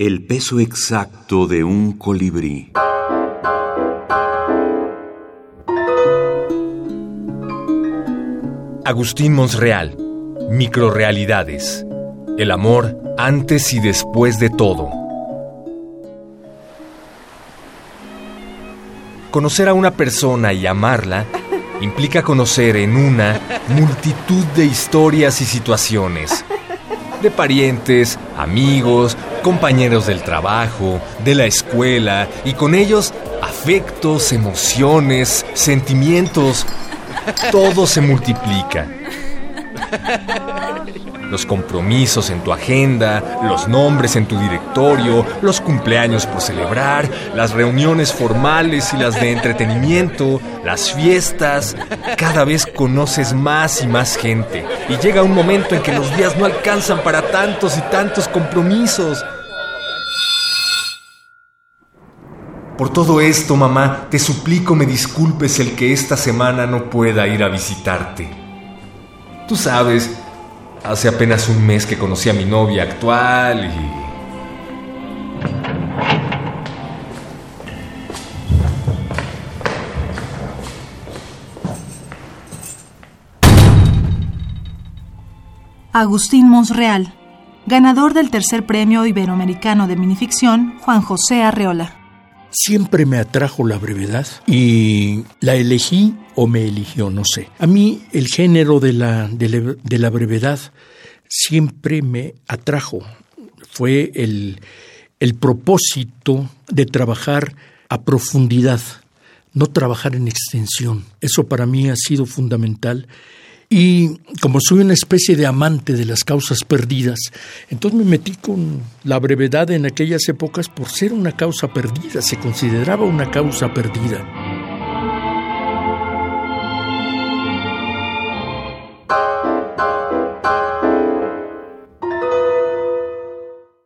El peso exacto de un colibrí. Agustín Monsreal. Microrealidades. El amor antes y después de todo. Conocer a una persona y amarla implica conocer en una multitud de historias y situaciones. De parientes, amigos, compañeros del trabajo, de la escuela y con ellos afectos, emociones, sentimientos. Todo se multiplica los compromisos en tu agenda, los nombres en tu directorio, los cumpleaños por celebrar, las reuniones formales y las de entretenimiento, las fiestas. Cada vez conoces más y más gente y llega un momento en que los días no alcanzan para tantos y tantos compromisos. Por todo esto, mamá, te suplico me disculpes el que esta semana no pueda ir a visitarte. Tú sabes, Hace apenas un mes que conocí a mi novia actual y... Agustín Monsreal, ganador del tercer premio iberoamericano de minificción Juan José Arreola. Siempre me atrajo la brevedad y la elegí o me eligió, no sé. A mí el género de la, de la, brevedad siempre me atrajo. Fue el, el propósito de trabajar a profundidad, no trabajar en extensión. Eso para mí ha sido fundamental y como soy una especie de amante de las causas perdidas, entonces me metí con la brevedad en aquellas épocas por ser una causa perdida, se consideraba una causa perdida.